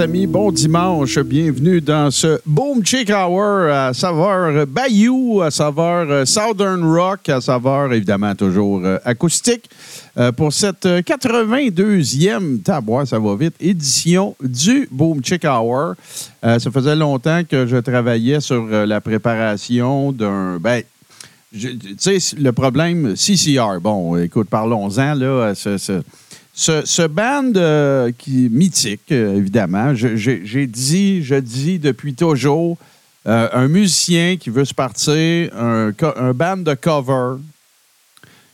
Amis. Bon dimanche. Bienvenue dans ce Boom Chick Hour à saveur Bayou, à saveur euh, Southern Rock, à saveur évidemment toujours euh, acoustique. euh, pour cette euh, 82e, tabois, ça va vite, édition du Boom Chick Hour. Ça faisait longtemps que je travaillais sur la préparation d'un. Ben, tu sais, le problème CCR, bon, écoute, parlons-en, là, ce, ce, band euh, qui est mythique, euh, évidemment, j'ai dit, je dis depuis toujours, euh, un musicien qui veut se partir, un, band de cover,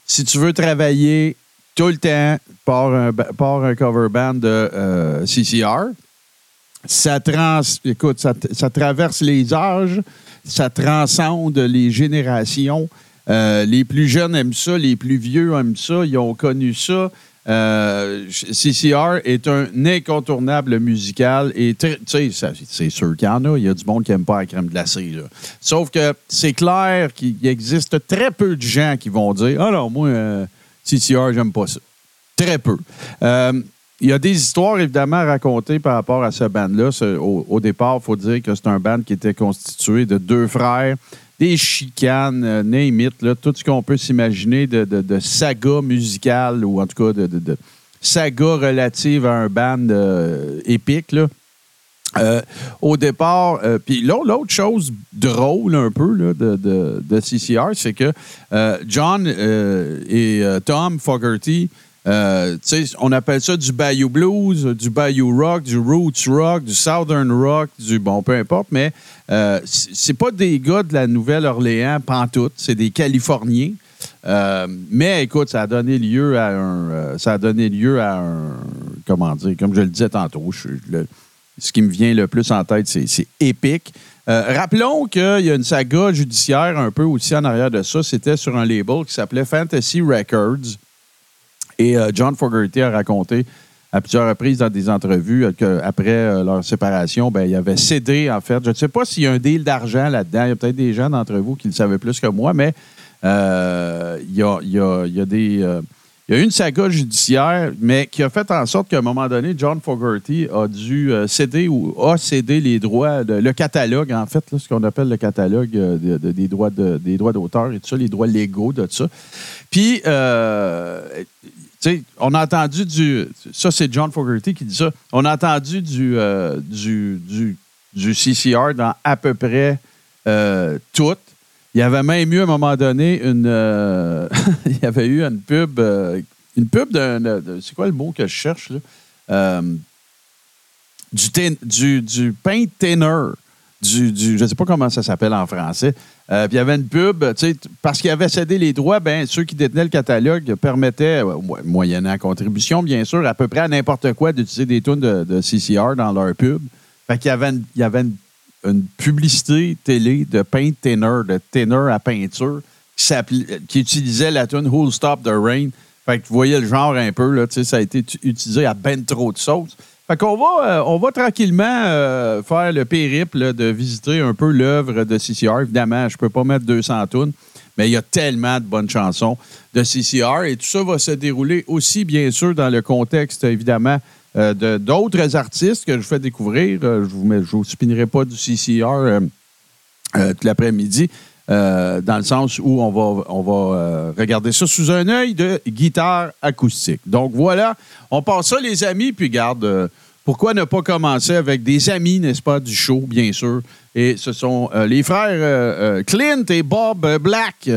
si tu veux travailler tout le temps, par un, par un cover band de CCR, ça, trans, écoute, ça, traverse les âges, ça transcende les générations. Les plus jeunes aiment ça, les plus vieux aiment ça, ils ont connu ça. Euh, CCR est un incontournable musical et tu sais, c'est sûr qu'il y en a. Il y a du monde qui n'aime pas la crème glacée. Là. Sauf que c'est clair qu'il existe très peu de gens qui vont dire Ah non, moi, euh, CCR, j'aime pas ça. Très peu. Euh, il y a des histoires, évidemment, à raconter par rapport à ce band-là. Au, au départ, il faut dire que c'est un band qui était constitué de deux frères, chicanes, euh, name tout ce qu'on peut s'imaginer de, saga musicale ou en tout cas de, saga relative à un band euh, épique. Euh, au départ, puis l'au- l'autre chose drôle un peu de, CCR, c'est que John et Tom Fogerty, euh, on appelle ça du Bayou Blues, du Bayou Rock, du Roots Rock, du Southern Rock, du bon, peu importe, mais euh, c'est pas des gars de la Nouvelle-Orléans, pantoute, c'est des Californiens. Euh, mais écoute, ça a donné lieu à un, euh, ça a donné lieu à un, comment dire, comme je le disais tantôt, ce qui me vient le plus en tête, c'est épique. Rappelons qu'il y a une saga judiciaire un peu aussi en arrière de ça. C'était sur un label qui s'appelait Fantasy Records. Et euh, John Fogerty a raconté à plusieurs reprises dans des entrevues euh, qu'après leur séparation, ben, il avait cédé, en fait. Je ne sais pas s'il y a un deal d'argent là-dedans. Il y a peut-être des gens d'entre vous qui le savaient plus que moi, mais euh, il, y a, y a- y a des. euh, il y a une saga judiciaire, mais qui a fait en sorte qu'à un moment donné, John Fogerty a dû euh, céder ou a cédé les droits, de- le catalogue, en fait, ce qu'on appelle le catalogue euh, de- de- des droits d'auteur et tout ça, les droits légaux de tout ça. Puis, euh, sais, on a entendu du. Ça, c'est John Fogerty qui dit ça. On a entendu du, euh, du, du, du CCR dans à peu près euh, tout. Il y avait même eu à un moment donné une. euh, il y avait eu une pub. une pub d'un. C'est quoi le mot que je cherche, là? Du, du, du paint thinner. Je ne sais pas comment ça s'appelle en français. Euh, il y avait une pub, tu parce qu'il avait cédé les droits, ben, ceux qui détenaient le catalogue permettaient, euh, mo- moyennant contribution, bien sûr, à peu près à n'importe quoi d'utiliser des tunes de, CCR dans leur pub. Fait qu'il y avait, une, il y avait une, publicité télé de paint thinner, de thinner à peinture, qui, s'appelait- qui utilisait la tune Who'll Stop the Rain. Fait que vous voyez le genre un peu, là, tu ça a été tu- utilisé à ben trop de sauce. Fait qu'on va, euh, on va tranquillement euh, faire le périple de visiter un peu l'œuvre de CCR. Évidemment, je peux pas mettre 200 tunes, mais il y a tellement de bonnes chansons de CCR et tout ça va se dérouler aussi, bien sûr, dans le contexte, évidemment, euh, de d'autres artistes que je fais découvrir. Je vous, vous spinerai pas du CCR tout l'après-midi. Euh, dans le sens où on va, on va euh, regarder ça sous un œil de guitare acoustique. Donc voilà, on passe ça, les amis, puis garde. euh, pourquoi ne pas commencer avec des amis, n'est-ce pas, du show, bien sûr. Et ce sont les frères Clint et Bob Black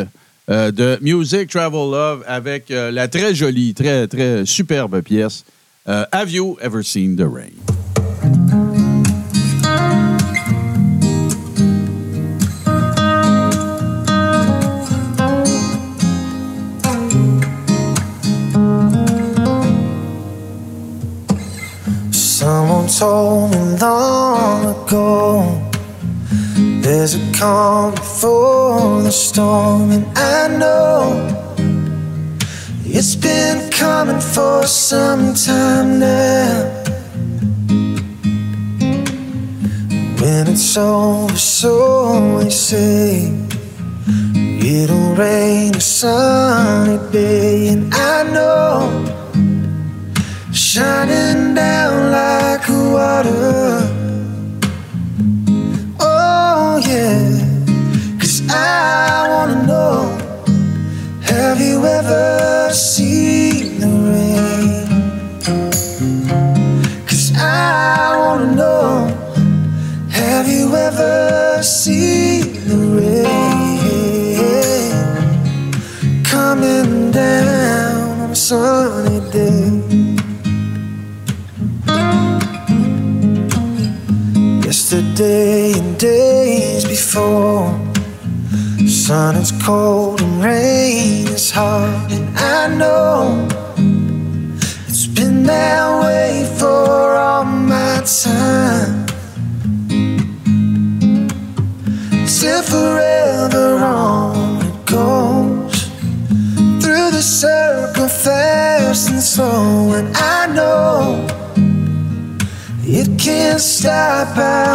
de Music Travel Love avec la très jolie, très, très superbe pièce Have You Ever Seen the Rain? Told me long ago There's a calm before the storm And I know It's been coming for some time now. When it's over, so they say It'll rain a sunny day And I know shining down like water. Oh, yeah, cause I wanna know have you ever seen the rain? Cause I wanna know have you ever seen the rain coming down on a sunny day? Yesterday and days before. Sun is cold and rain is hard And I know It's been that way for all my time. Till forever on it goes. Through the circle fast and slow And I know it can't stop, I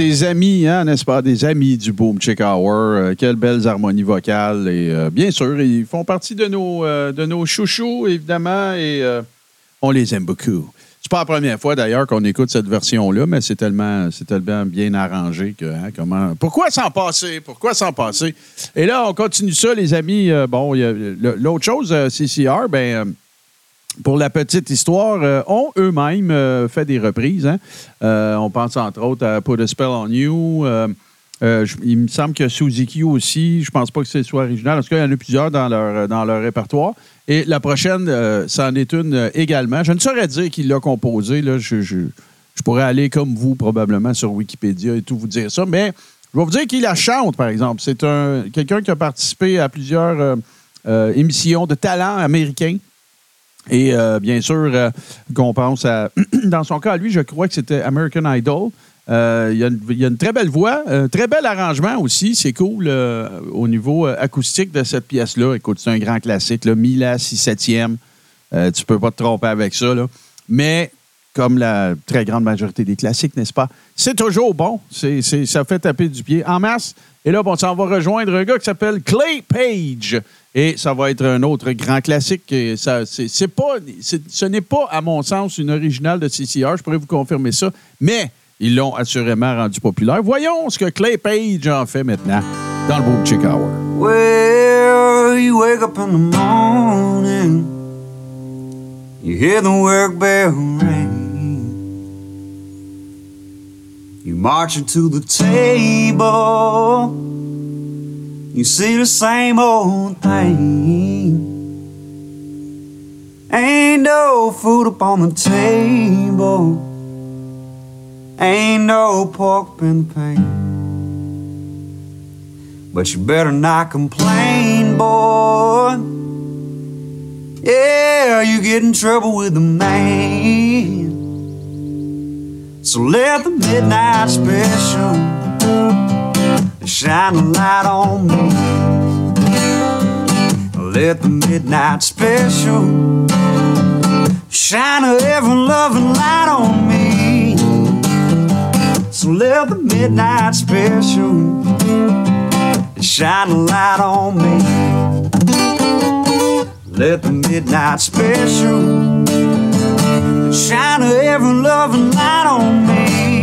des amis, hein, n'est-ce pas? Des amis du Boom Chick Hour. Euh, quelles belles harmonies vocales. Et euh, bien sûr, ils font partie de nos, euh, de nos chouchous, évidemment, et on les aime beaucoup. C'est pas la première fois, d'ailleurs, qu'on écoute cette version-là, mais c'est tellement, tellement bien arrangé que, hein, comment... Pourquoi s'en passer? Pourquoi s'en passer? Et là, on continue ça, les amis. Bon, l'autre chose, CCR, ben... pour la petite histoire, euh, ont eux-mêmes euh, fait des reprises. hein. Euh, on pense entre autres à Put a Spell on You. il me semble que Suzuki aussi. Je pense pas que ce soit original. En tout cas, il y en a plusieurs dans leur, dans leur répertoire. Et la prochaine, c'en est une également. Je ne saurais dire qui l'a composée. Je, je- je pourrais aller comme vous, probablement, sur Wikipédia et tout vous dire ça. Mais je vais vous dire qui la chante, par exemple. C'est un quelqu'un qui a participé à plusieurs émissions de talent américains. Et euh, bien sûr, euh, qu'on pense à. Dans son cas, lui, je crois que c'était American Idol. Euh, il, y a une, très belle voix, un très bel arrangement aussi. C'est cool euh, au niveau acoustique de cette pièce-là. Écoute, c'est un grand classique. Là, Mila, 6 7e. Euh, tu peux pas te tromper avec ça. Mais, comme la très grande majorité des classiques, n'est-ce pas? C'est toujours bon. Ça fait taper du pied en masse. Et là, bon, on va rejoindre un gars qui s'appelle Clay Page. Et ça va être un autre grand classique. Ça, c'est, pas, ce n'est pas, à mon sens, une originale de CCR. Je pourrais vous confirmer ça. Mais ils l'ont assurément rendu populaire. Voyons ce que Clay Page en fait maintenant dans le Boom Chick Hour. Well, you wake up in the morning, you hear the work bell ring. You march into the table, you see the same old thing. Ain't no food up on the table, ain't no pork in the pan. But you better not complain, boy. Yeah, you get in trouble with the man. So let the midnight special shine a light on me. Let the midnight special shine a heaven loving light on me. So let the midnight special shine a light on me. Let the midnight special shine a ever loving light on me.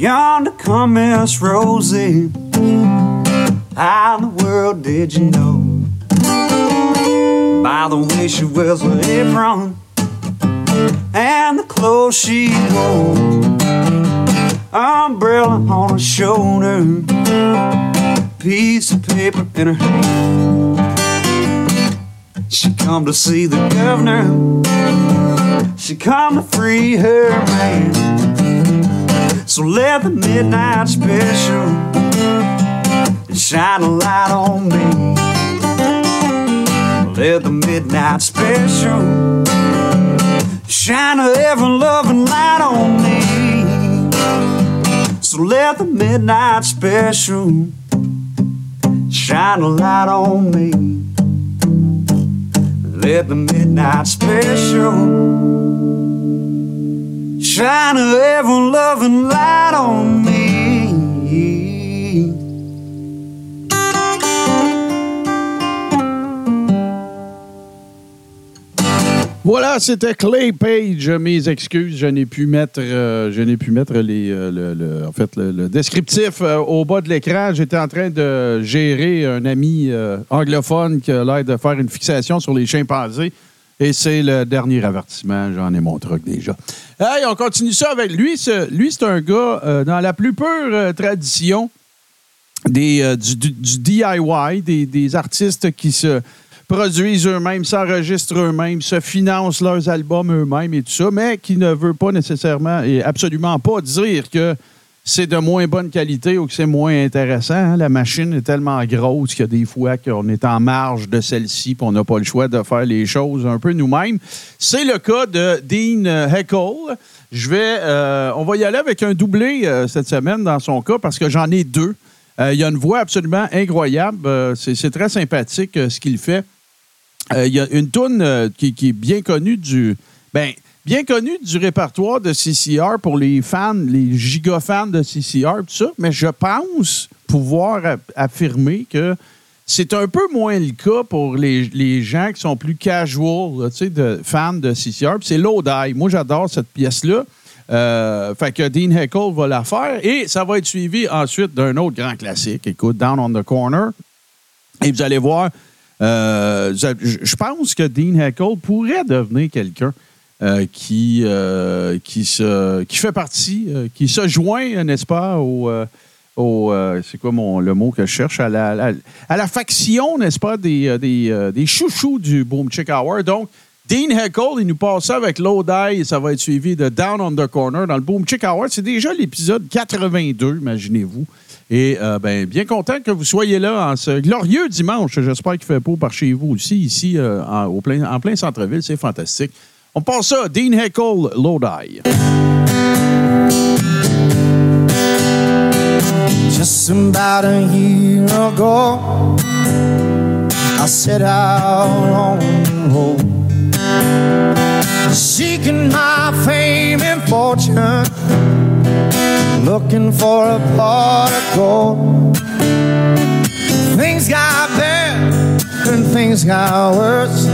Yonder come Miss Rosie. How in the world did you know? By the way she wears her apron and the clothes she wore. Umbrella on her shoulder, piece of paper in her hand. She come to see the governor. She come to free her man. So let the midnight special shine a light on me. Let the midnight special shine a ever loving light on me. So let the midnight special shine a light on me. Let the midnight special shine a ever loving light on me. Voilà, c'était Clay Page. Mes excuses, je n'ai pu mettre, euh, pu mettre les, euh, le, descriptif euh, au bas de l'écran. J'étais en train de gérer un ami anglophone qui a l'air de faire une fixation sur les chimpanzés. Et c'est le dernier avertissement. J'en ai mon truc déjà. Hey, on continue ça avec lui. Lui, c'est un gars euh, dans la plus pure euh, tradition des, euh, du DIY, des, des artistes qui se produisent eux-mêmes, s'enregistrent eux-mêmes, se financent leurs albums eux-mêmes et tout ça, mais qui ne veut pas nécessairement et absolument pas dire que c'est de moins bonne qualité ou que c'est moins intéressant. hein? La machine est tellement grosse qu'il y a des fois qu'on est en marge de celle-ci et on n'a pas le choix de faire les choses un peu nous-mêmes. C'est le cas de Dean Heckle. Je vais, euh, on va y aller avec un doublé euh, cette semaine dans son cas parce que j'en ai deux. Euh, il a une voix absolument incroyable. Euh, c'est très sympathique euh, ce qu'il fait. Euh, Il y a une toune euh, qui, qui est bien connue du. Ben, bien connue du répertoire de CCR pour les fans, les giga fans de CCR, tout ça, mais je pense pouvoir affirmer que c'est un peu moins le cas pour les, les gens qui sont plus casual, là, de fans de CCR. C'est Lodi. Moi, j'adore cette pièce-là. Euh, fait que Dean Heckle va la faire et ça va être suivi ensuite d'un autre grand classique. Écoute, Down on the Corner. Et vous allez voir, euh, je je pense que Dean Heckle pourrait devenir quelqu'un euh, qui, euh, qui, se, qui fait partie, euh, qui se joint, n'est-ce pas, au. au, c'est quoi mon, le mot que je cherche? À la, à la faction, n'est-ce pas, des, des, des chouchous du Boom Chick Hour. Donc, Dean Heckle, il nous passe ça avec Low Die et ça va être suivi de Down on the Corner dans le Boom Chick Hour. C'est déjà l'épisode 82, imaginez-vous. Et ben, bien content que vous soyez là en ce glorieux dimanche. J'espère qu'il fait beau par chez vous aussi, ici, en, plein, en plein centre-ville. C'est fantastique. On passe ça, Dean Heckle, Low Die. Just about a year ago, I set out on the road, seeking my fame and fortune, looking for a pot of gold. Things got bad and things got worse.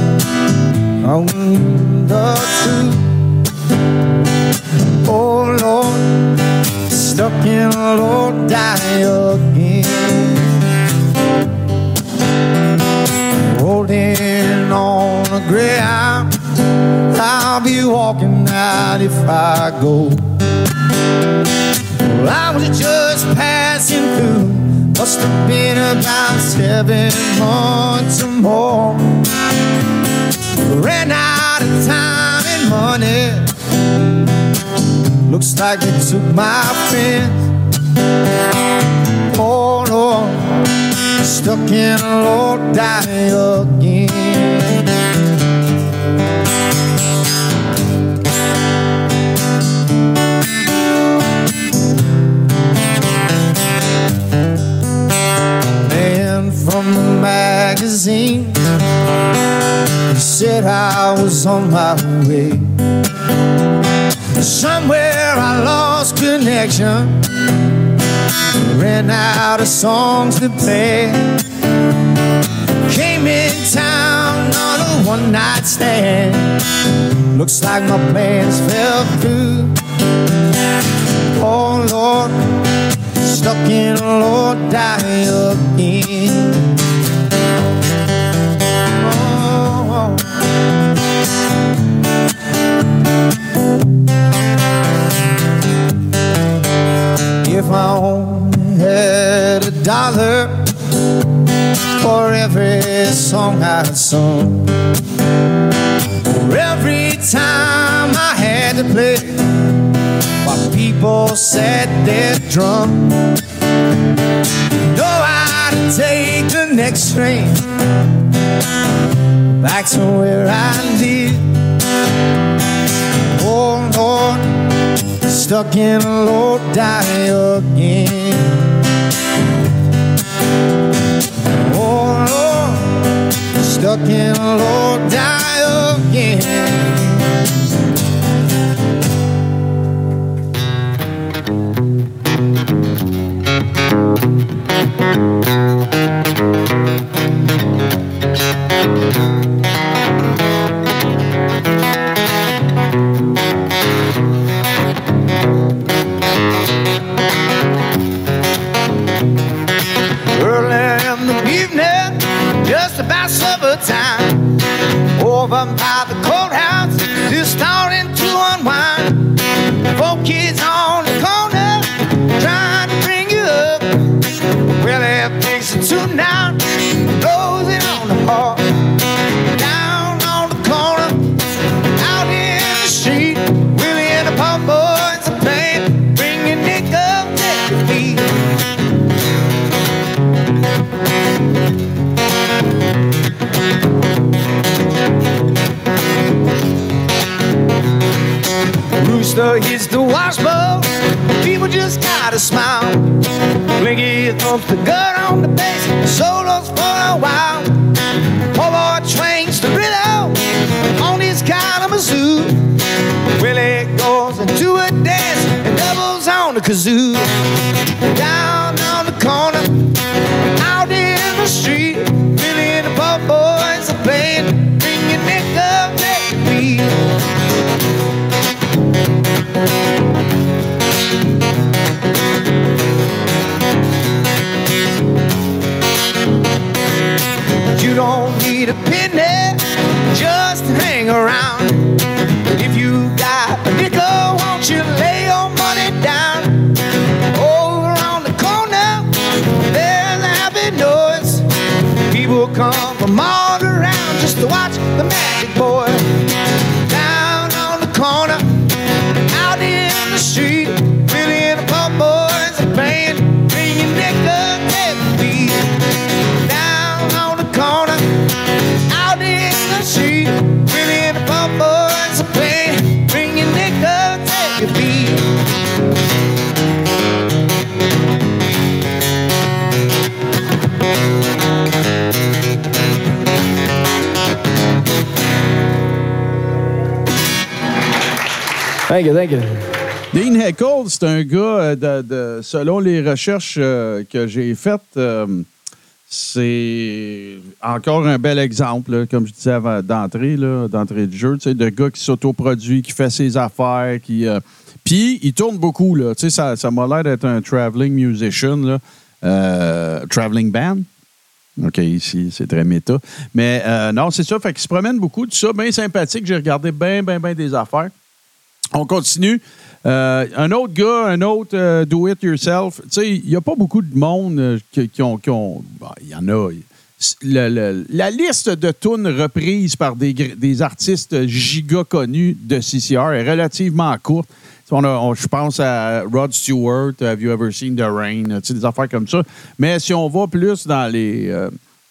I knew the truth. Oh Lord stuck in a low die again. Rolling on a ground, I'll be walking out if I go. Well, I was just passing through, must have been about seven months or more. Ran out of time and money. Looks like they took my friends. Oh Lord, stuck in a low die again. On my way. Somewhere I lost connection. Ran out of songs to play. Came in town on a one night stand. Looks like my plans fell through. Oh Lord, stuck in a Lord die again. If I only had a dollar for every song I sung, for every time I had to play while people sat there drunk. Know I'd take the next train back to where I live. Oh Lord, stuck in a low die again. Oh Lord, stuck in a low die again. Early I'm out. The washbowl. People just gotta smile. Blinky thumps the gun on the bass. Solos for a while. Poor boy twings the rhythm on his Kalamazoo. Willie goes into a dance and doubles on the kazoo. Down around. Dean Heckle, c'est un gars, euh, de, selon les recherches euh, que j'ai faites, euh, c'est encore un bel exemple, comme je disais avant d'entrée, d'entrée de jeu, de gars qui s'autoproduit, qui fait ses affaires, qui. puis il tourne beaucoup, là. Ça, ça m'a l'air d'être un traveling musician, traveling band. OK, ici, c'est très méta. Mais non, c'est ça. Fait qu'il se promène beaucoup, tout ça, bien sympathique. J'ai regardé bien, bien, bien des affaires. On continue. Euh, un autre gars, un autre euh, do-it-yourself. Tu sais, il n'y a pas beaucoup de monde euh, qui, ont. bah, Il y en a. La liste de tunes reprises par des, des artistes giga connus de CCR est relativement courte. On je pense à Rod Stewart, Have You Ever Seen the Rain, des affaires comme ça. Mais si on va plus dans les.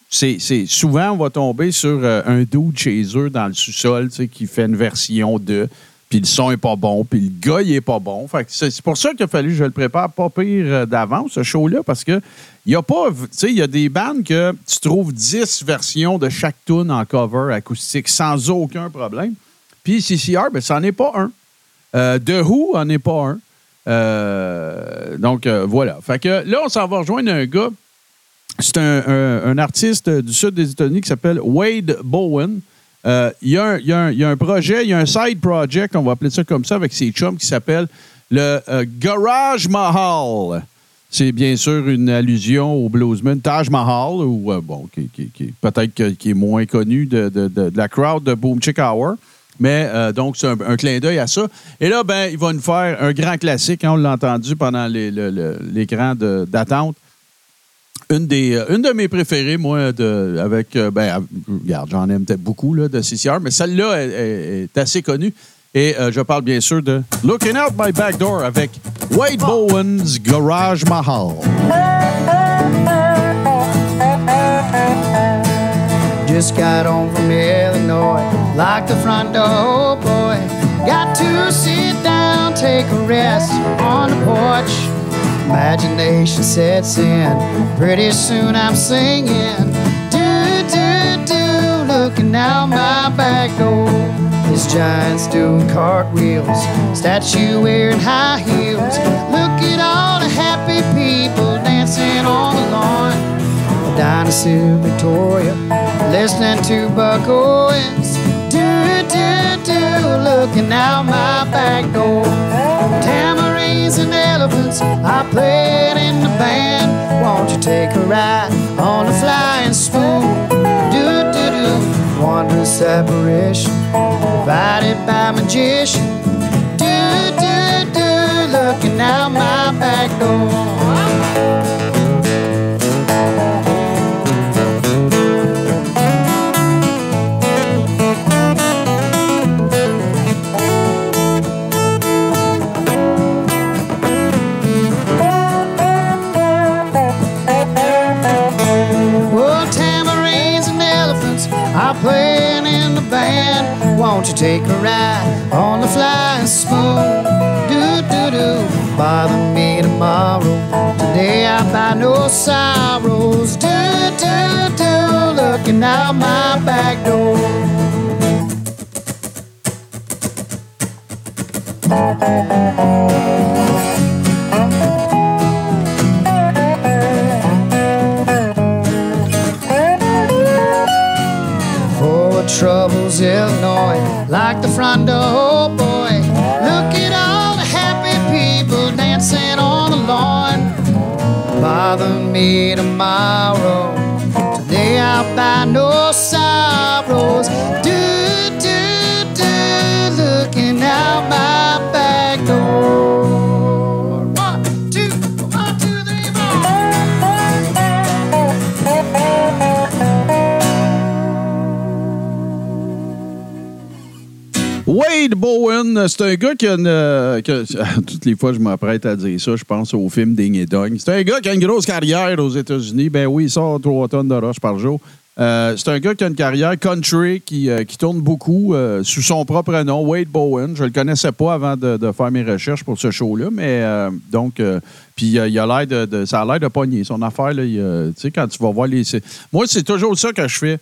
c'est, souvent, on va tomber sur un dude chez eux dans le sous-sol qui fait une version de. Puis le son est pas bon, puis le gars, il est pas bon. C'est, pour ça qu'il a fallu que je le prépare pas pire euh, d'avance, ce show-là, parce que il y a pas. Tu sais, y a des bandes que tu trouves 10 versions de chaque tune en cover acoustique sans aucun problème. Puis CCR, ben, ça n'en est pas un. Euh, The Who en est pas un. Euh, donc, euh, voilà. Fait que là, on s'en va rejoindre un gars. C'est un artiste du sud des États-Unis qui s'appelle Wade Bowen. Euh, il, y a un, projet, il y a un side project, on va appeler ça comme ça, avec ses chums qui s'appelle le euh, Garage Mahal. C'est bien sûr une allusion au bluesman Taj Mahal, ou euh, bon, qui, qui- qui- peut-être qui est moins connu de, de- de- la crowd de Boom Chick Hour. Mais donc, c'est un, clin d'œil à ça. Et là, ben, il va nous faire un grand classique. hein, on l'a entendu pendant les- l'écran de- d'attente. Une, des, euh, une de mes préférées, moi, de, avec. euh, ben, regarde, j'en aime peut-être beaucoup là, de CCR, mais celle-là est, est- est assez connue. Et euh, je parle bien sûr de Looking Out My Back Door avec Wade Bowen's Garage Mahal. Just got home from Illinois, like the front door, oh boy. Got to sit down, take a rest on the porch. Imagination sets in, pretty soon I'm singing. Do, do, do, looking out my back door. This giant's doing cartwheels, statue wearing high heels. Look at all the happy people dancing on the lawn. Dinosaur Victoria, listening to Buck Owens. Do, do, do, looking out my back door. Tamarines and elephants, I played in the band. Won't you take a ride on the flying spoon? Do, do, do, wondrous apparition, provided by magician. Do, do, do, looking out my back door. Won't you take a ride on the flying spoon? Do do do, bother me tomorrow. Today I find no sorrows. Do do do, looking out my back door. Full of troubles, Illinois, like the front door, oh boy. Look at all the happy people dancing on the lawn. Bother me tomorrow. Today I'll buy no sorrows. Bowen, c'est un gars qui a une. euh, toutes les fois, je m'apprête à dire ça, je pense au film Ding et Dong. C'est un gars qui a une grosse carrière aux États-Unis. Ben oui, il sort 3 tonnes de roche par jour. Euh, c'est un gars qui a une carrière country, qui, euh, tourne beaucoup sous son propre nom, Wade Bowen. Je le connaissais pas avant de, faire mes recherches pour ce show-là, mais donc, puis il a l'air de, ça a l'air de pogner son affaire. Là, tu sais, quand tu vas voir les. Moi, c'est toujours ça que je fais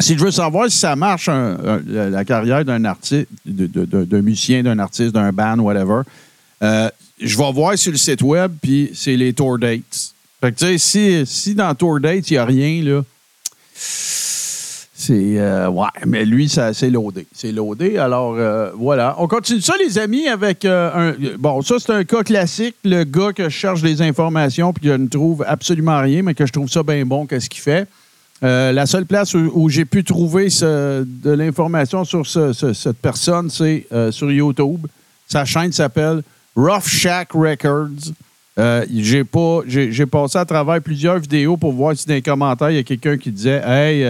si je veux savoir si ça marche, la carrière d'un artiste, d'un musicien, d'un artiste, d'un band, whatever, euh, je vais voir sur le site web, puis c'est les tour dates. Fait que, tu sais, si, si dans tour dates, il n'y a rien, là, c'est. euh, ouais, mais lui, c'est loadé. C'est loadé. Alors, euh, voilà. On continue ça, les amis, avec euh, un. Bon, ça, c'est un cas classique. Le gars que je cherche des informations puis je ne trouve absolument rien, mais que je trouve ça bien bon, qu'est-ce qu'il fait. Euh, la seule place où, j'ai pu trouver de l'information sur ce- ce- cette personne, c'est euh, sur YouTube. Sa chaîne s'appelle Rough Shack Records. Euh, j'ai pas, j'ai, passé à travers plusieurs vidéos pour voir si dans les commentaires, il y a quelqu'un qui disait Hey,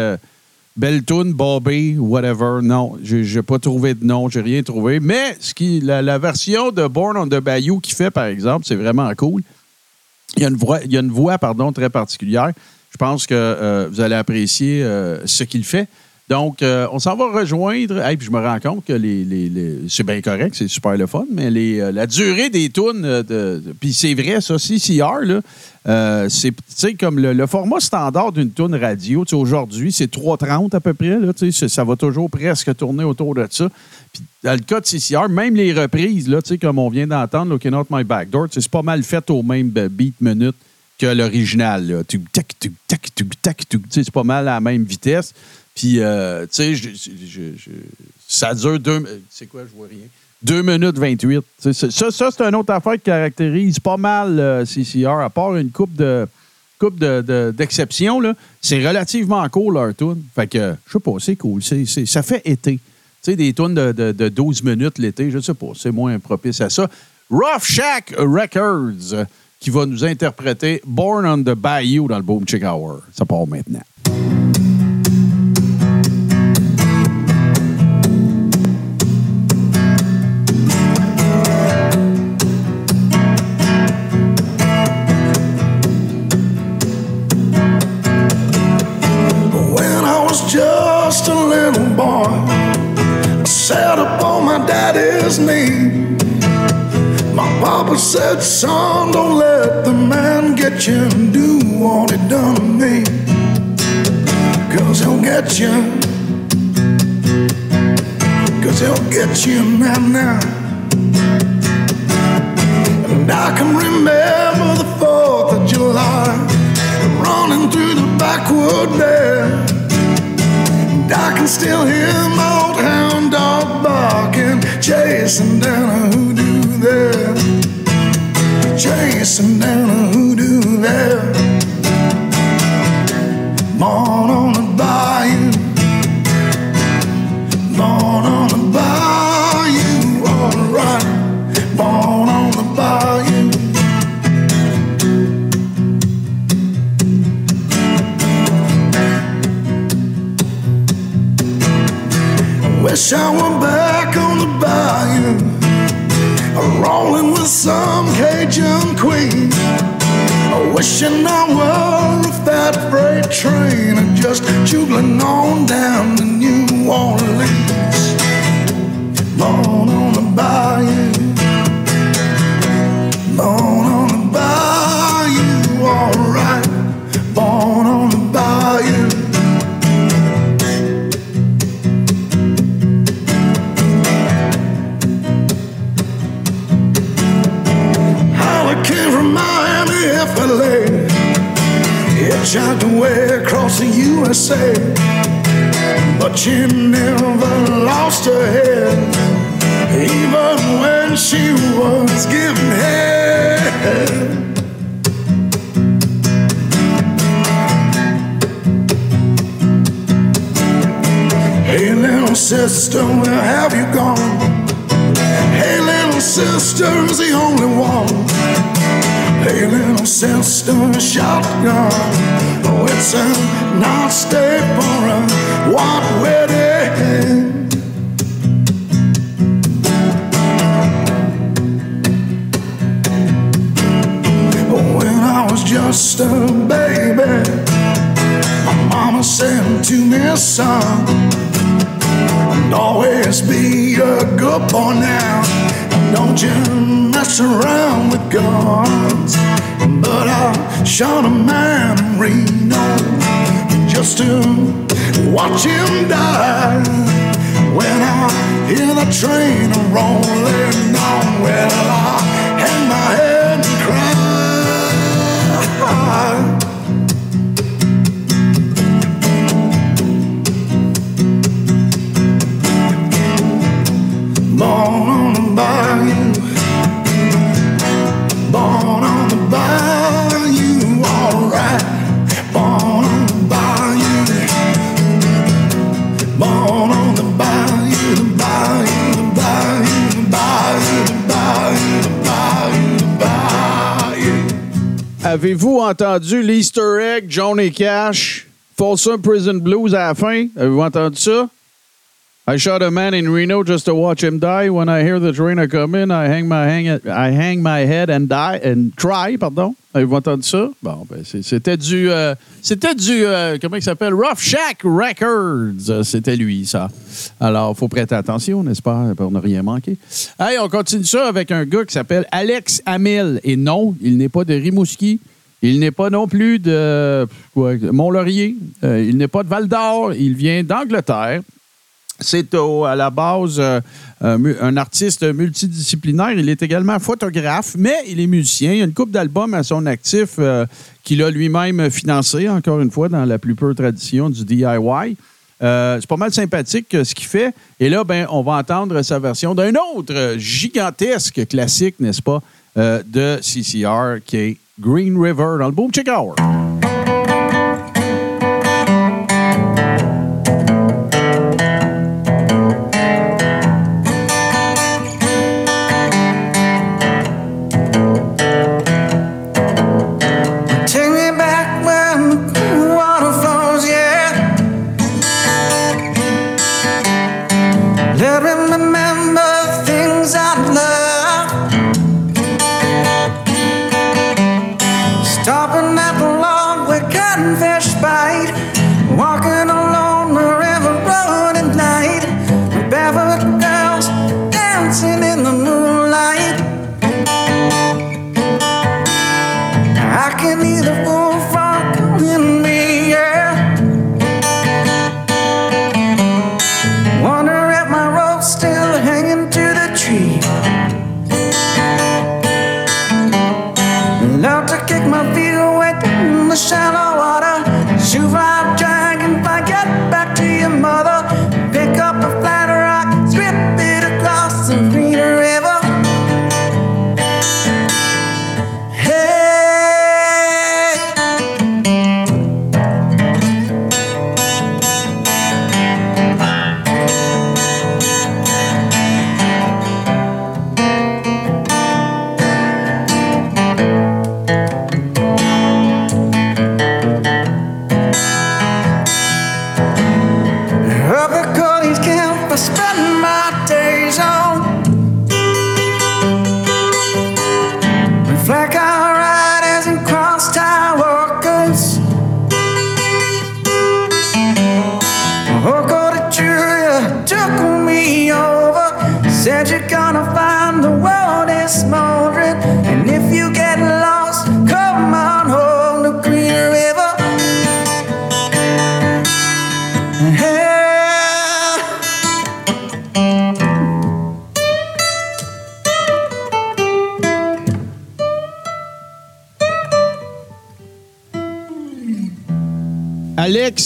tune, Bobby, whatever. Non, j'ai pas trouvé de nom, j'ai rien trouvé. Mais ce qui, la, la version de Born on the Bayou qu'il fait, par exemple, c'est vraiment cool. Il y a une voix, il y a une voix pardon, très particulière. Je pense que euh, vous allez apprécier euh, ce qu'il fait. Donc, euh, on s'en va rejoindre. Hey, puis je me rends compte que les, c'est bien correct, c'est super le fun, mais la durée des tunes, de, puis c'est vrai, ça, CCR, là, c'est comme le, format standard d'une tune radio. Aujourd'hui, c'est 3,30 à peu près. Ça va toujours presque tourner autour de ça. Puis dans le cas de CCR, même les reprises, comme on vient d'entendre, Looking Out My Back Door, tu sais, c'est pas mal fait au même beat minute que l'original. là. Tu tac, tu tac, tu tac, tu- tu sais, C'est pas mal à la même vitesse. Puis, tu sais, ça dure deux. C'est quoi, je vois rien. 2 minutes 28. Tu sais, c'est- Ça, c'est une autre affaire qui caractérise pas mal euh, CCR, à part une coupe de coupe de- de- d'exceptions, là, c'est relativement court leur tune. Fait que, je sais pas, c'est cool. Ça fait été. Tu sais, des tunes de, de- de 12 minutes l'été, je sais pas, c'est moins propice à ça. Rough Shack Records, qui va nous interpréter Born on the Bayou dans le Boom Chick Hour. Ça part maintenant. Said, Son, don't let the man get you and do what he done to me. Cause he'll get you. Cause he'll get you now, now. And I can remember the 4th of July running through the backwood there. And I can still hear my old hound dog barking, chasing down a hoodoo there. Chasing down a hoodoo there. Born on the bayou. Born on the bayou, alright. Born on the bayou. Wish I were back with some Cajun queen. Wishing I were a that freight train and just juggling on down to New Orleans. Born on the bayou, Miami, FLA. Hitchhiked away across the USA. But she never lost her head, even when she was giving head. Hey, little sister, where have you gone? Hey, little sister's the only one. Hey, little sister, shotgun. Oh, it's a not stay for a white wedding. When I was just a baby, my mama said to me, son. And always be a good boy now. Don't you mess around with guns. But I shot a man in Reno just to watch him die. When I hear the train rolling on, well, I hang my head and cry. Avez-vous entendu l'Easter egg, Johnny Cash, Folsom Prison Blues à la fin? Avez-vous entendu ça? I shot a man in Reno just to watch him die. When I hear the train come in, I hang my, hang, I hang my head and die and cry, pardon. Avez-vous entendu ça? Bon, ben, c'était du, euh, c'était du, euh, comment il s'appelle? Rough Shack Records. Euh, C'était lui, ça. Alors, faut prêter attention, n'est-ce pas, pour ne rien manquer. Hey, on continue ça avec un gars qui s'appelle Alex Hamil. Et non, il n'est pas de Rimouski. Il n'est pas non plus de Mont-Laurier. Il n'est pas de Val-d'Or. Il vient d'Angleterre. C'est au- à la base euh, un, mu- un artiste multidisciplinaire. Il est également photographe, mais il est musicien. Il a une coupe d'albums à son actif euh, qu'il a lui-même financé, encore une fois, dans la plus pure tradition du DIY. Euh, c'est pas mal sympathique euh, ce qu'il fait. Et là, ben, on va entendre sa version d'un autre euh, gigantesque classique, n'est-ce pas, euh, de CCR, qui est Green River dans le Boom Chick Hour.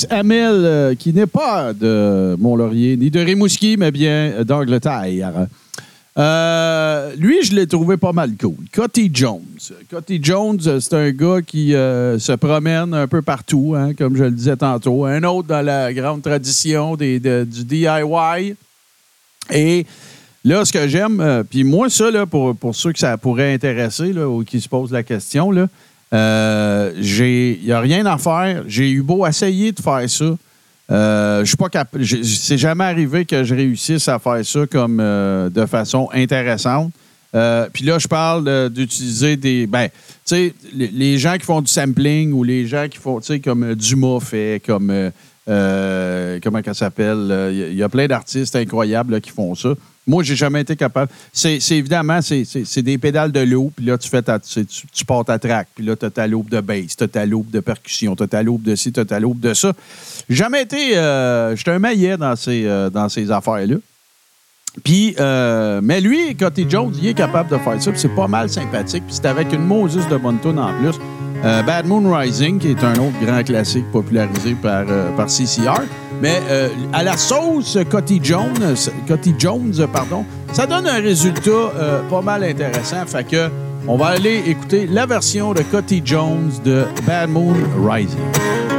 Alex Hamel, euh, qui n'est pas de Mont-Laurier, ni de Rimouski, mais bien d'Angleterre. Euh, lui, je l'ai trouvé pas mal cool. Cotty Jones. Cotty Jones, euh, c'est un gars qui euh, se promène un peu partout, hein, comme je le disais tantôt. Un autre dans la grande tradition du DIY. Et là, ce que j'aime, puis moi, ça, là, pour, pour ceux que ça pourrait intéresser ou qui se posent la question, là, euh, il n'y a rien à faire. J'ai eu beau essayer de faire ça. Euh, je suis pas. C'est jamais arrivé que je réussisse à faire ça comme euh, de façon intéressante. Euh, Puis là, je parle d'utiliser des. Ben, tu sais, les, gens qui font du sampling ou les gens qui font, tu sais, comme Dumas fait, comme. comment ça s'appelle? Il y, a- plein d'artistes incroyables qui font ça. Moi, j'ai jamais été capable. C'est évidemment, c'est- des pédales de loop, puis là, tu fais ta, tu, tu, ta track, puis là, tu as ta loupe de bass, tu as ta loupe de percussion, tu as ta loupe de ci, tu as ta loupe de ça. J'ai jamais été. Euh, J'étais un maillet dans ces, euh, dans ces affaires-là. Puis, euh, mais lui, Cotty Jones, il est capable de faire ça, puis c'est pas mal sympathique. Puis c'est avec une Moses de bonne en plus. Euh, Bad Moon Rising, qui est un autre grand classique popularisé par, par CCR. Mais euh, à la sauce Cotty Jones, Cotty Jones, pardon, ça donne un résultat euh, pas mal intéressant. Fait on va aller écouter la version de Cotty Jones de Bad Moon Rising.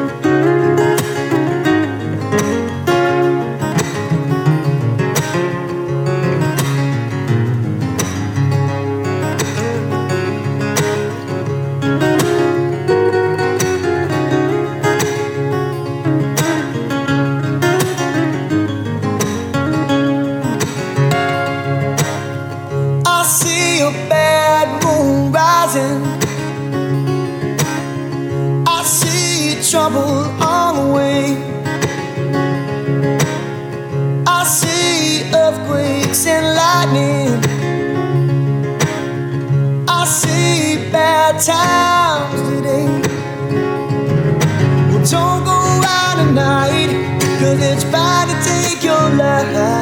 I see bad times today. Well, don't go out at night, cause it's bound to take your life.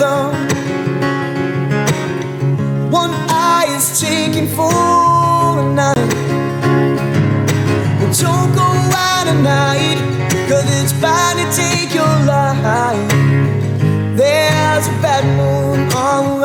Nasty. One eye is taken for a night. Well, don't go out at night, cause it's bound to take your life. There's a bad moon on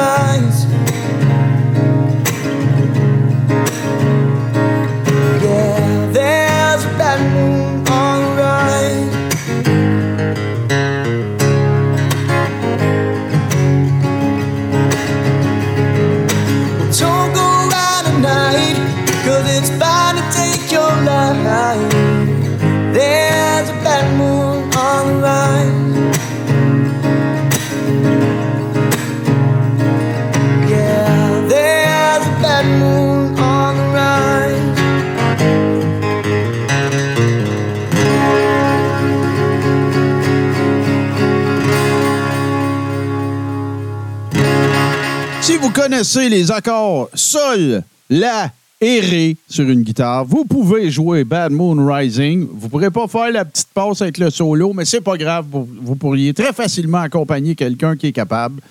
connaissez les accords sol, la et ré sur une guitare, vous pouvez jouer Bad Moon Rising. Vous pourrez pas faire la petite passe avec le solo, mais c'est pas grave. Vous, pourriez très facilement accompagner quelqu'un qui est capable.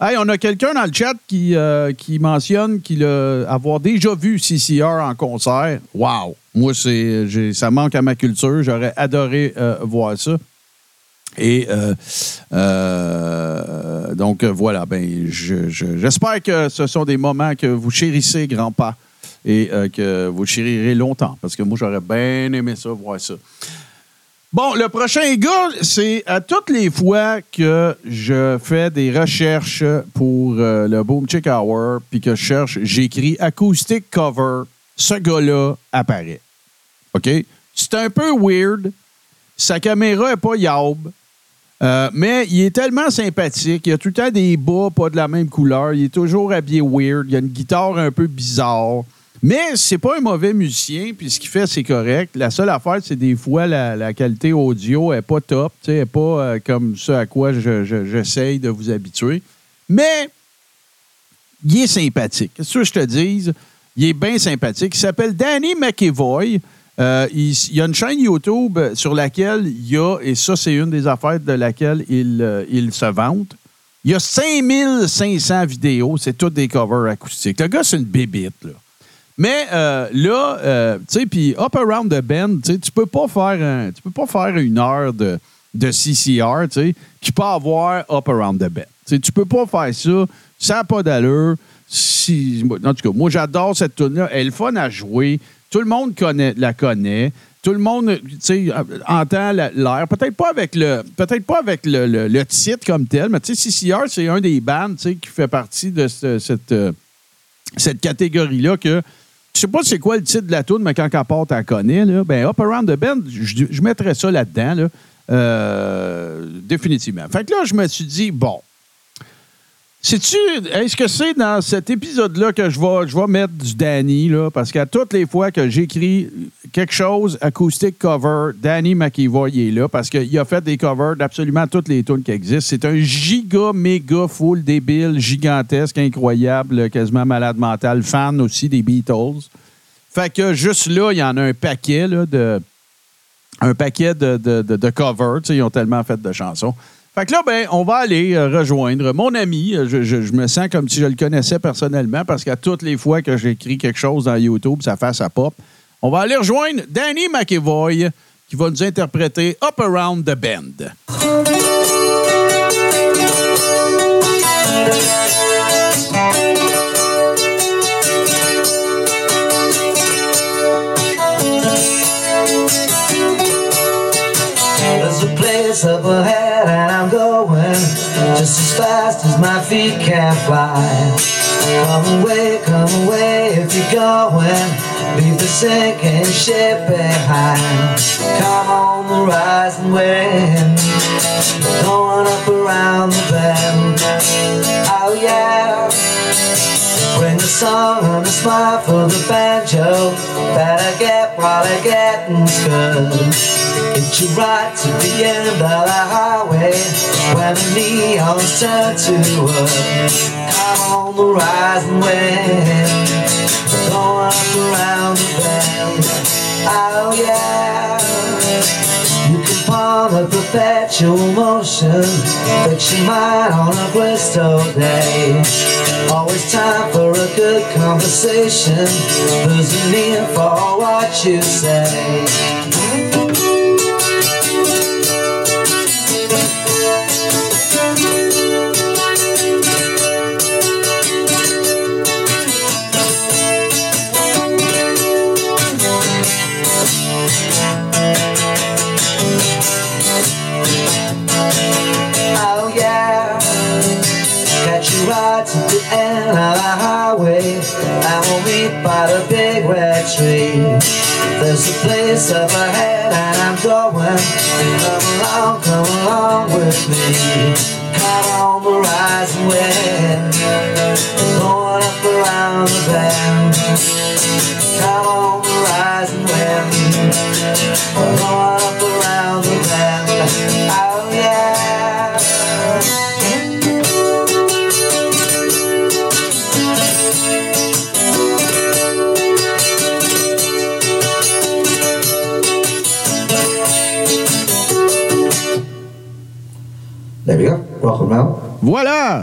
Hey, on a quelqu'un dans le chat qui, euh, qui mentionne qu'il a avoir déjà vu CCR en concert. Wow! Moi, c'est, ça manque à ma culture. J'aurais adoré euh, voir ça. Et euh, euh, donc voilà, ben je- je- j'espère que ce sont des moments que vous chérissez, grand-pas. et euh, que vous chérirez longtemps, parce que moi, j'aurais bien aimé ça, voir ça. Bon, le prochain gars, c'est à toutes les fois que je fais des recherches pour le Boom Chick Hour, puis que je cherche, j'écris acoustic cover, ce gars-là apparaît. OK? C'est un peu weird. Sa caméra n'est pas yaube. Euh, mais il est tellement sympathique. Il a tout le temps des bas pas de la même couleur. Il est toujours habillé weird. Il a une guitare un peu bizarre. Mais c'est pas un mauvais musicien, puis ce qu'il fait, c'est correct. La seule affaire, c'est des fois la, la qualité audio est pas top, tu sais, elle est pas euh, comme ce à quoi je- je- j'essaye de vous habituer. Mais il est sympathique. Qu'est-ce que je te dise? Il est bien sympathique. Il s'appelle Danny McEvoy. Euh, il, y a une chaîne YouTube sur laquelle il y a, et ça, c'est une des affaires de laquelle il, euh, se vante. Il y a 5500 vidéos, c'est toutes des covers acoustiques. Le gars, c'est une bébite, là. Mais euh, là, tu sais, puis Up Around the Bend, tu peux pas faire peux pas faire une heure de, de CCR, tu sais, puis pas avoir Up Around the Bend. Tu tu peux pas faire ça, ça n'a pas d'allure. Si, en tout cas, moi, j'adore cette tune-là. Elle est fun à jouer. Tout le monde connaît, la connaît. Tout le monde, sais, entend la- l'air. Peut-être pas avec le, peut-être pas avec le, le- titre comme tel, mais CCR, c'est un des bands, qui fait partie de ce- cette, euh, cette catégorie-là que je sais pas c'est quoi le titre de la tune, mais quand part, elle connaît. Là. Ben, Up Around the Bend, je, mettrais ça là-dedans, là. Euh, définitivement. Fait que là, je me suis dit, bon, sais-tu, est-ce que c'est dans cet épisode-là que je vais, mettre du Danny, là? Parce qu'à toutes les fois que j'écris quelque chose, acoustic cover, Danny McEvoy est là parce qu'il a fait des covers d'absolument toutes les tunes qui existent. C'est un giga, méga, full débile, gigantesque, incroyable, quasiment malade mental, fan aussi des Beatles. Fait que juste là, il y en a un paquet là, de un paquet de, covers. Ils ont tellement fait de chansons. Fait que là, ben, on va aller euh, rejoindre mon ami. Euh, Je, je- me sens comme si je le connaissais personnellement parce qu'à toutes les fois que j'écris quelque chose dans YouTube, ça fait ça pop. On va aller rejoindre Danny McEvoy qui va nous interpréter Up Around the Bend. Just as fast as my feet can fly. Come away, come away if you're going. Leave the sinking ship behind. Come on the rising wind, going up around the bend. Oh yeah. Bring a song and a smile for the banjo. Better get while the getting's good. Get you right to the end of the highway when the neons turn to wood. Come on the rising wind, going up around the bend. Oh yeah. You can palm a perpetual motion, fix your mind on a Bristol day. Always time for a good conversation, losing me for what you say.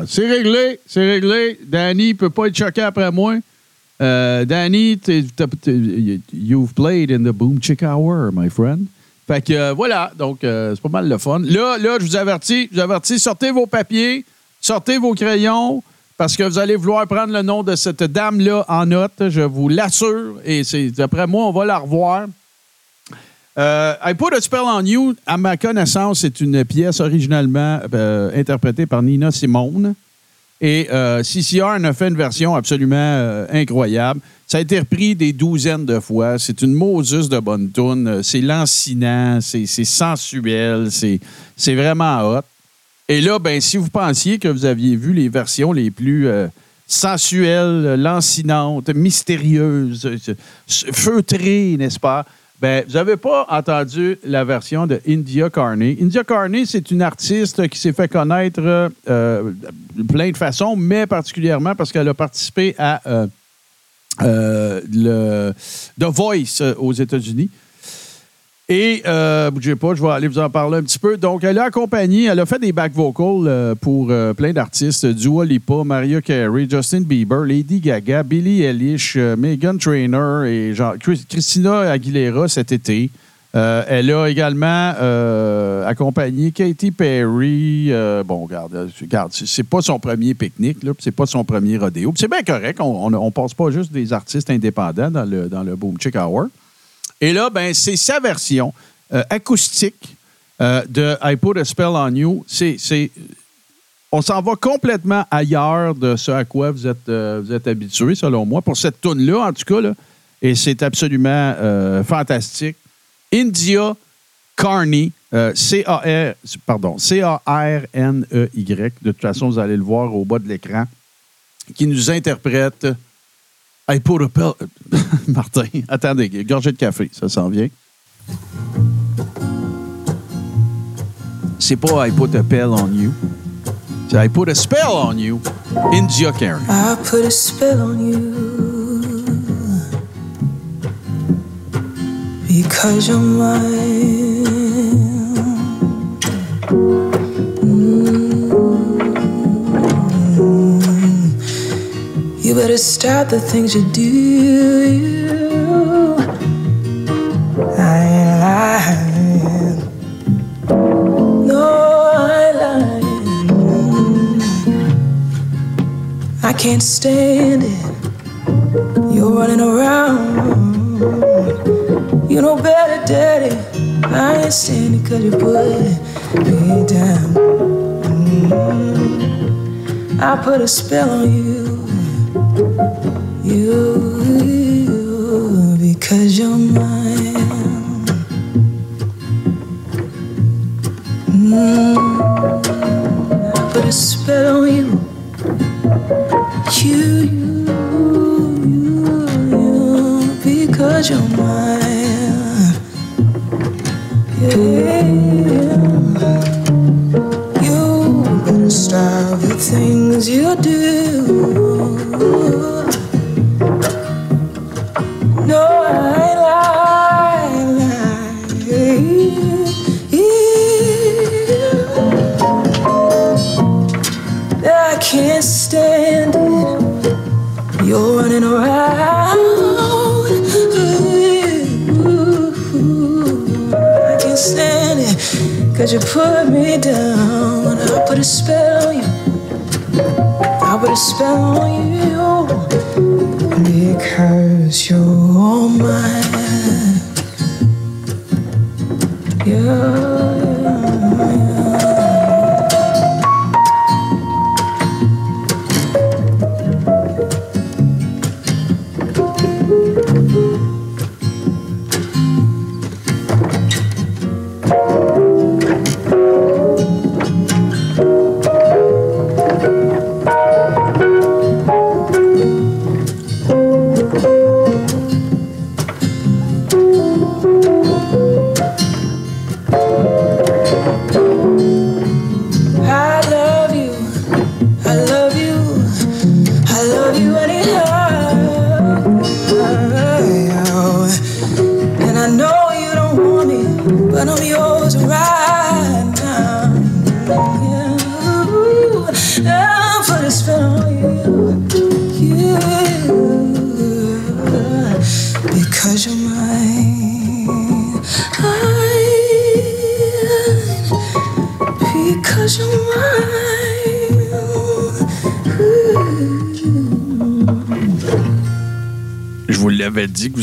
C'est réglé, c'est réglé. Danny peut pas être choqué après moi. Euh, Danny, t'es- t'as- t'es- you've played in the Boom Chick Hour, my friend. Fait que euh, voilà, donc euh, c'est pas mal le fun. Là, là, je vous avertis, je vous avertis, sortez vos papiers, sortez vos crayons, parce que vous allez vouloir prendre le nom de cette dame-là en note, je vous l'assure. Et c'est d'après moi, on va la revoir. I Put a Spell on You, à ma connaissance, c'est une pièce originalement euh, interprétée par Nina Simone. Et euh, CCR en a fait une version absolument euh, incroyable. Ça a été repris des douzaines de fois. C'est une Moses de bonne tune. C'est lancinant, c'est sensuel, c'est vraiment hot. Et là, ben, si vous pensiez que vous aviez vu les versions les plus sensuelles, lancinantes, mystérieuses, feutrées, n'est-ce pas? Ben, vous n'avez pas entendu la version de India Carney. India Carney, c'est une artiste qui s'est fait connaître euh, de plein de façons, mais particulièrement parce qu'elle a participé à euh, euh, The Voice euh, aux États-Unis. Et, euh, bougez pas, je vais aller vous en parler un petit peu. Donc, elle a accompagné, elle a fait des back vocals euh, pour euh, plein d'artistes. Dua Lipa, Mariah Carey, Justin Bieber, Lady Gaga, Billie Eilish, euh, Megan Trainor et Chris- Christina Aguilera cet été. Elle a également accompagné Katy Perry. Bon, regarde, regarde c'est- pas son premier pique-nique, c'est pas son premier rodéo. C'est bien correct, on, on, on passe pas juste des artistes indépendants dans le, dans le Boom Chick Hour. Et là, ben, c'est sa version euh, acoustique euh, de I Put a Spell on You. C'est, on s'en va complètement ailleurs de ce à quoi vous êtes, euh, vous êtes habitué, selon moi, pour cette tune-là, en tout cas. Là. Et c'est absolument fantastique. India Carney, C-A-R, pardon, C-A-R-N-E-Y. De toute façon, vous allez le voir au bas de l'écran, qui nous interprète I put a pill. Martin, attendez, gorgée de café, ça s'en vient. C'est pas I put a pill on you. C'est I put a spell on you. India Karen. I put a spell on you because you're mine. You better stop the things you do. I ain't lying. No, I lying. I can't stand it. You're running around. You know better, daddy. I ain't standing cause you put me down. Mm. I put a spell on. You,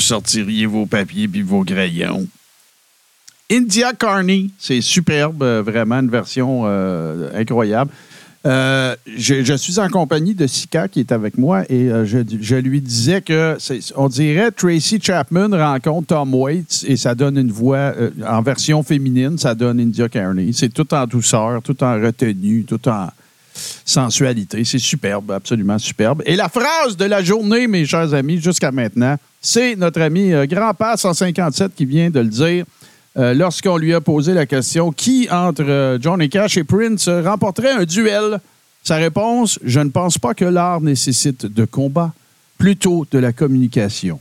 sortiriez vos papiers puis vos crayons. India Carney, c'est superbe, euh, vraiment une version euh, incroyable. Euh, je, suis en compagnie de Sika qui est avec moi et je, lui disais que on dirait Tracy Chapman rencontre Tom Waits et ça donne une voix en version féminine, ça donne India Carney. C'est tout en douceur, tout en retenue, tout en sensualité. C'est superbe, absolument superbe. Et la phrase de la journée, mes chers amis, jusqu'à maintenant, c'est notre ami euh, Grand-Père 157 qui vient de le dire. euh, Lorsqu'on lui a posé la question qui entre euh, Johnny Cash et Prince remporterait un duel, sa réponse Je ne pense pas que l'art nécessite de combat, plutôt de la communication.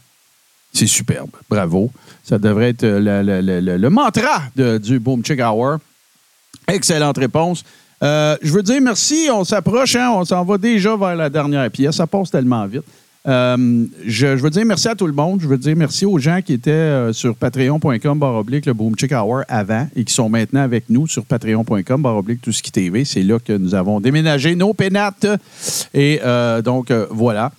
C'est superbe. Bravo. Ça devrait être euh, le mantra de- du Boom Chick Hour. Excellente réponse. Euh, je veux dire merci. On s'approche, hein, on s'en va déjà vers la dernière pièce. Ça passe tellement vite. Euh, je, veux dire merci à tout le monde. Je veux dire merci aux gens qui étaient euh, sur patreon.com baroblique le Boom Chick Hour avant et qui sont maintenant avec nous sur patreon.com baroblique tout ce qui TV. C'est là que nous avons déménagé nos pénates. Et donc, voilà.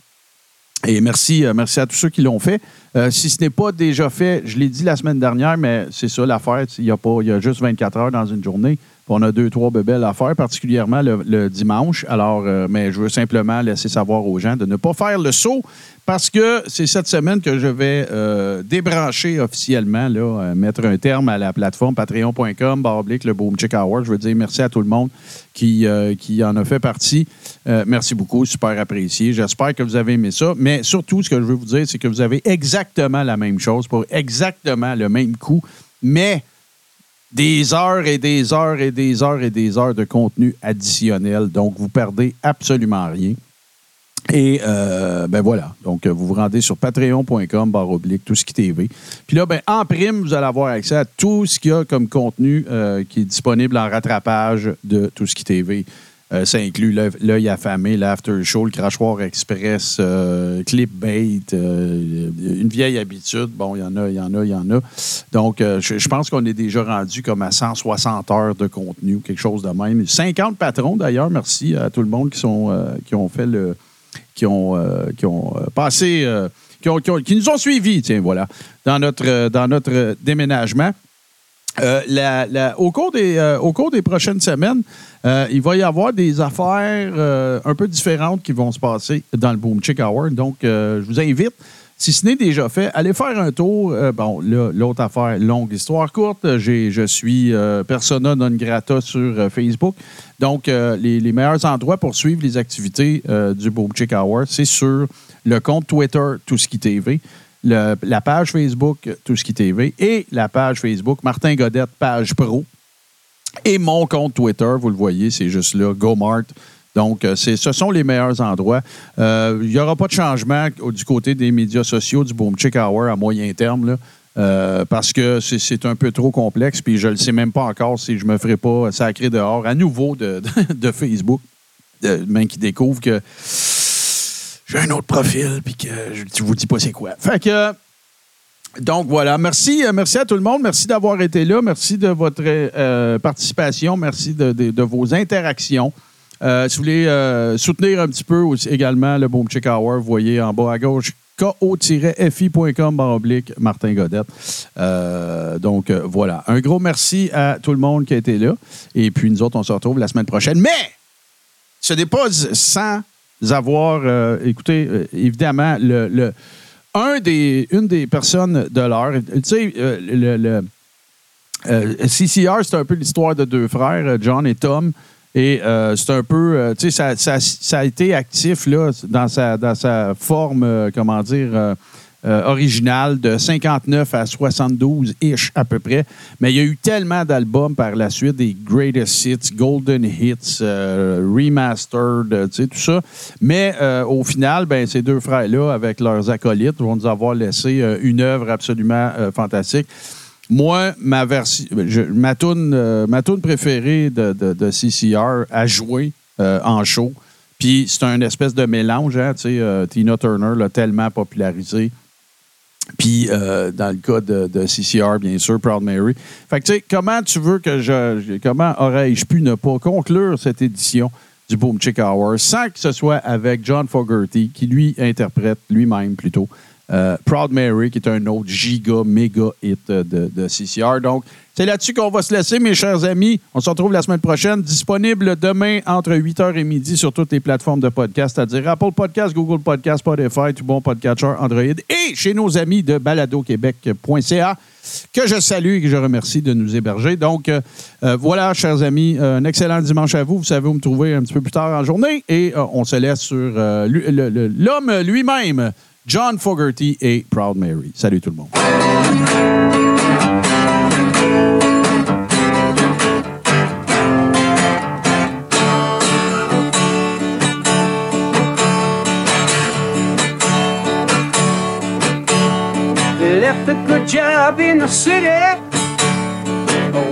Et merci, à tous ceux qui l'ont fait. Si ce n'est pas déjà fait, je l'ai dit la semaine dernière, mais c'est ça l'affaire. Il y, a pas- il y a juste 24 heures dans une journée. On a deux, trois bebelles à faire, particulièrement le, dimanche. Alors, euh, mais je veux simplement laisser savoir aux gens de ne pas faire le saut parce que c'est cette semaine que je vais euh, débrancher officiellement, euh, mettre un terme à la plateforme patreon.com, oblique, le Boom Hour. Je veux dire merci à tout le monde qui, qui en a fait partie. Merci beaucoup, super apprécié. J'espère que vous avez aimé ça. Mais surtout, ce que je veux vous dire, c'est que vous avez exactement la même chose pour exactement le même coût, mais des heures et des heures et des heures et des heures de contenu additionnel. Donc, vous perdez absolument rien. Et euh, ben voilà. Donc, vous vous rendez sur patreon.com, barre oblique, tout ce qui TV. Puis là, ben, en prime, vous allez avoir accès à tout ce qu'il y a comme contenu euh, qui est disponible en rattrapage de tout TV. Euh, ça inclut l'œil- affamé, l'after show, le crachoir express, euh, clipbait, euh, une vieille habitude. Bon, il y en a, il y en a, il y en a. Donc, euh, je, je pense qu'on est déjà rendu comme à 160 heures de contenu quelque chose de même. 50 patrons, d'ailleurs. Merci à tout le monde qui, sont, qui ont fait le, qui ont, qui ont passé, qui, ont- qui ont- qui nous ont suivis, tiens, voilà, dans notre, dans notre déménagement. Euh, la- la- au, cours des, euh, au cours des prochaines semaines, euh, il va y avoir des affaires un peu différentes qui vont se passer dans le Boom Chick Hour. Donc, je vous invite, si ce n'est déjà fait, allez faire un tour. Bon, là, l'autre affaire, longue histoire courte, je suis persona non grata sur Facebook. Donc, les, meilleurs endroits pour suivre les activités du Boom Chick Hour, c'est sur le compte Twitter Tout ce qui TV la page Facebook Tout ce qui TV et la page Facebook Martin Godette, page pro. Et mon compte Twitter, vous le voyez, c'est juste là, GoMart. Donc, euh, ce sont les meilleurs endroits. Euh, Il n'y aura pas de changement du côté des médias sociaux du Boom Chick Hour à moyen terme, euh, parce que c'est- un peu trop complexe, puis je ne le sais même pas encore si je me ferai pas sacrer dehors à nouveau de, de Facebook. Euh, même qui découvre que j'ai un autre profil, puis que je ne vous dis pas c'est quoi. Fait que. Donc voilà, merci, euh, merci à tout le monde, merci d'avoir été là, merci de votre euh, participation, merci de, vos interactions. Euh, si vous voulez euh, soutenir un petit peu également le Boom Chick Hour, vous voyez en bas à gauche ko-fi.com oblique Martin Godette. Euh, donc euh, voilà, un gros merci à tout le monde qui a été là. Et puis nous autres, on se retrouve la semaine prochaine. Mais ce n'est pas sans avoir, euh, écoutez, euh, évidemment, le, le- un des, une des personnes de l'heure, tu sais, euh, le, CCR, c'est un peu l'histoire de deux frères, John et Tom. Et c'est un peu, tu sais, ça, ça- ça a été actif là, dans, sa, dans sa forme, comment dire, euh, originale, de 59 à 72-ish à peu près. Mais il y a eu tellement d'albums par la suite, des Greatest Hits, Golden Hits, euh, Remastered, euh, tu sais, tout ça. Mais au final, ben, ces deux frères-là, avec leurs acolytes, vont nous avoir laissé une œuvre absolument fantastique. Moi, ma je- ma tune préférée de, de, CCR à jouer en show. Puis c'est un espèce de mélange, hein, tu sais, Tina Turner l'a tellement popularisé. Puis euh, dans le cas de, de CCR, bien sûr, Proud Mary. Fait que tu sais, comment tu veux que je, comment aurais-je pu ne pas conclure cette édition du Boom Chick Hour sans que ce soit avec John Fogerty, qui lui interprète lui-même plutôt euh, Proud Mary, qui est un autre giga, méga hit euh, de, CCR. Donc, c'est là-dessus qu'on va se laisser, mes chers amis. On se retrouve la semaine prochaine. Disponible demain entre 8h et midi sur toutes les plateformes de podcast, c'est-à-dire Apple Podcast, Google Podcast, Spotify, tout bon podcatcher, Android et chez nos amis de baladoquebec.ca que je salue et que je remercie de nous héberger. Donc, euh, voilà, chers amis, un excellent dimanche à vous. Vous savez où me trouver un petit peu plus tard en journée. Et on se laisse sur l'homme lui-même, John Fogerty et Proud Mary. Salut tout le monde. Left a good job in the city,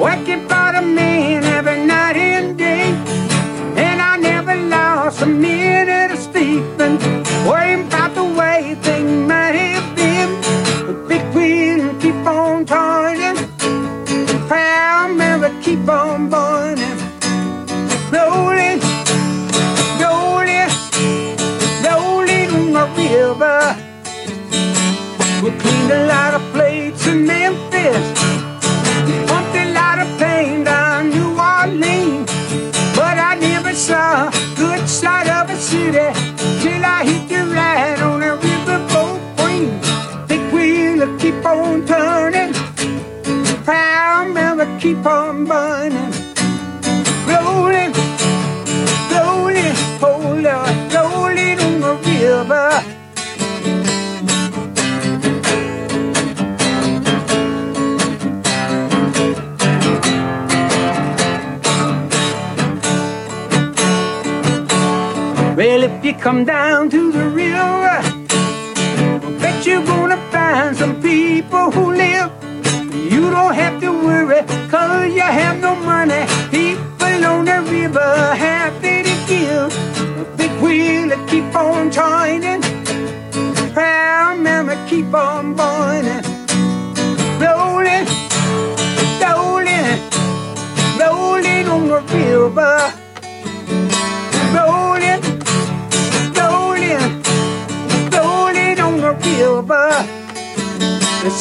working for the man every night and day. And I never lost a minute of sleeping, worrying about on turning, proud never keep on burning, rolling, rolling, rolling on the river. We cleaned a lot of plates in Memphis. Come down to the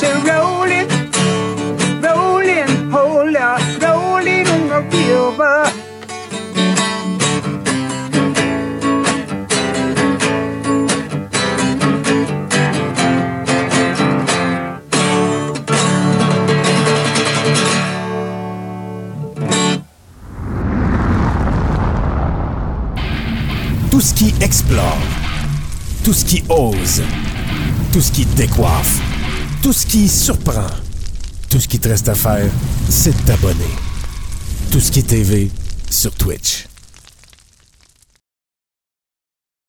A rolling, rolling, hold up, rolling on the river. Tout ce qui explore, tout ce qui ose, tout ce qui décoiffe, tout ce qui surprend, tout ce qui te reste à faire, c'est de t'abonner. Tout ce qui est TV sur Twitch.